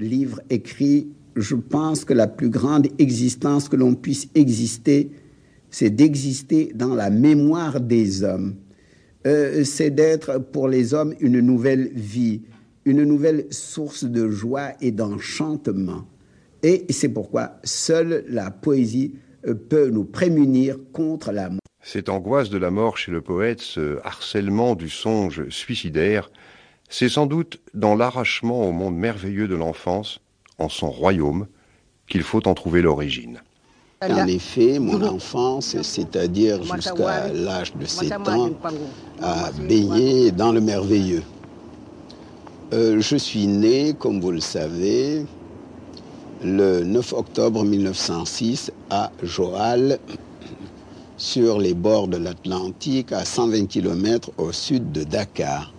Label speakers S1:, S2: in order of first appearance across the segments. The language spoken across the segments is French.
S1: livre écrit, je pense que la plus grande existence que l'on puisse exister, c'est d'exister dans la mémoire des hommes. Euh, c'est d'être pour les hommes une nouvelle vie, une nouvelle source de joie et d'enchantement. Et c'est pourquoi seule la poésie euh, peut nous prémunir contre la mort.
S2: Cette angoisse de la mort chez le poète, ce harcèlement du songe suicidaire, c'est sans doute dans l'arrachement au monde merveilleux de l'enfance, en son royaume, qu'il faut en trouver l'origine.
S3: En effet, mon enfance, c'est-à-dire jusqu'à l'âge de 7 ans, a baigné dans le merveilleux. Euh, je suis né, comme vous le savez, le 9 octobre 1906 à Joal, sur les bords de l'Atlantique, à 120 km au sud de Dakar.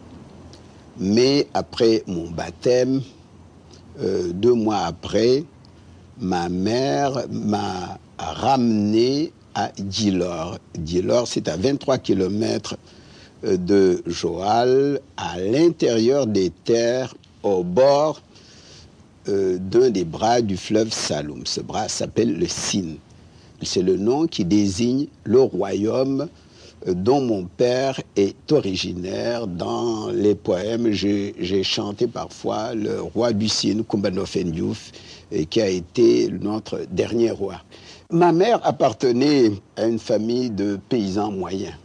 S3: Mais après mon baptême, euh, deux mois après, ma mère m'a ramené à Djilor. Djilor, c'est à 23 km euh, de Joal, à l'intérieur des terres, au bord euh, d'un des bras du fleuve Saloum. Ce bras s'appelle le Sine. C'est le nom qui désigne le royaume dont mon père est originaire. Dans les poèmes, j'ai chanté parfois le roi du Sine, Diouf, qui a été notre dernier roi. Ma mère appartenait à une famille de paysans moyens.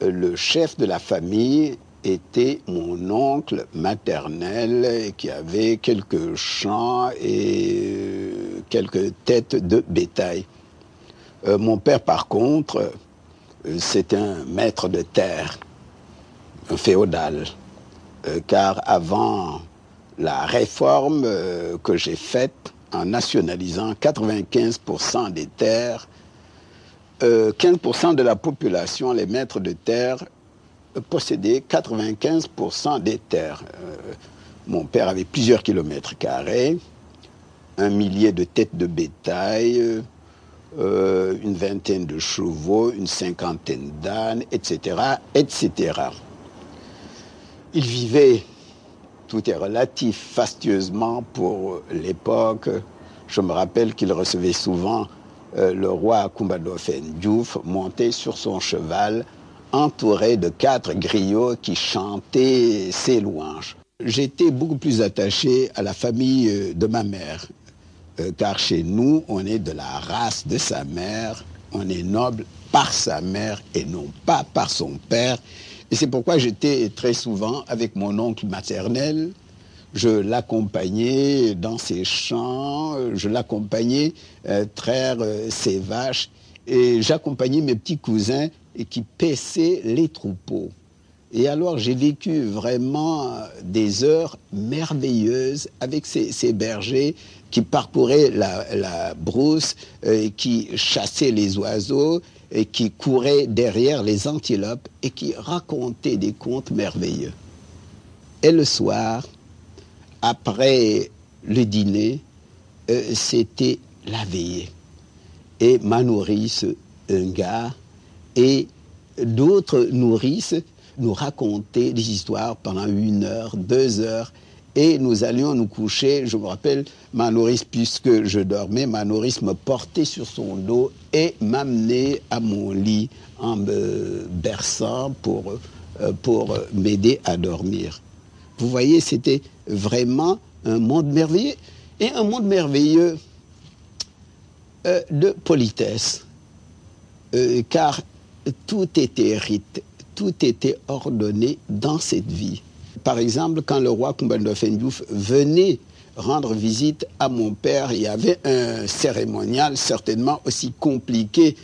S3: Le chef de la famille était mon oncle maternel qui avait quelques champs et euh, quelques têtes de bétail. Euh, mon père, par contre, euh, c'est un maître de terre, un féodal, car avant la réforme que j'ai faite, en nationalisant 95% des terres, 15% de la population, les maîtres de terre, possédaient 95% des terres. Euh, mon père avait plusieurs kilomètres carrés, un millier de têtes de bétail, euh, une vingtaine de chevaux, une cinquantaine d'ânes, etc., etc. Il vivait tout est relatif fastueusement pour l'époque. Je me rappelle qu'il recevait souvent euh, le roi Kumbadofen Diouf monté sur son cheval, entouré de quatre griots qui chantaient ses louanges. J'étais beaucoup plus attaché à la famille euh, de ma mère, euh, car chez nous, on est de la race de sa mère, on est noble par sa mère et non pas par son père. Et c'est pourquoi j'étais très souvent avec mon oncle maternel. Je l'accompagnais dans ses champs, je l'accompagnais euh, traire euh, ses vaches et j'accompagnais mes petits cousins qui paissaient les troupeaux. Et alors j'ai vécu vraiment des heures merveilleuses avec ces, bergers qui parcouraient la, brousse, euh, qui chassaient les oiseaux, qui courait derrière les antilopes et qui racontait des contes merveilleux. Et le soir, après le dîner, euh, c'était la veillée. Et ma nourrice, un gars, et d'autres nourrices nous racontaient des histoires pendant une heure, deux heures, et nous allions nous coucher. Je me rappelle, ma nourrice, puisque je dormais, ma nourrice me portait sur son dos et m'amenait à mon lit en me berçant pour, euh, pour m'aider à dormir. Vous voyez, c'était vraiment un monde merveilleux et un monde merveilleux euh, de politesse, euh, car tout était rite, tout était ordonné dans cette vie. Par exemple, quand le roi Kumbando Diouf venait rendre visite à mon père, il y avait un cérémonial certainement aussi compliqué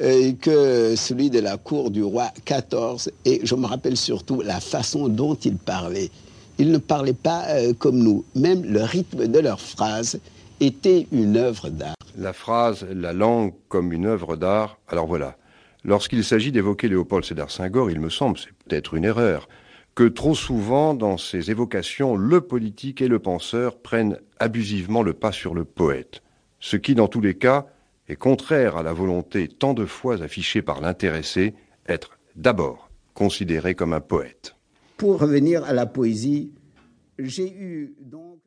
S3: euh, que celui de la cour du roi XIV. Et je me rappelle surtout la façon dont il parlait. Il ne parlait pas euh, comme nous. Même le rythme de leurs phrases était une œuvre d'art.
S2: La phrase, la langue comme une œuvre d'art, alors voilà. Lorsqu'il s'agit d'évoquer Léopold Sédar Senghor, il me semble, c'est peut-être une erreur, que trop souvent, dans ces évocations, le politique et le penseur prennent abusivement le pas sur le poète, ce qui, dans tous les cas, est contraire à la volonté tant de fois affichée par l'intéressé, être d'abord considéré comme un poète.
S1: Pour revenir à la poésie, j'ai eu donc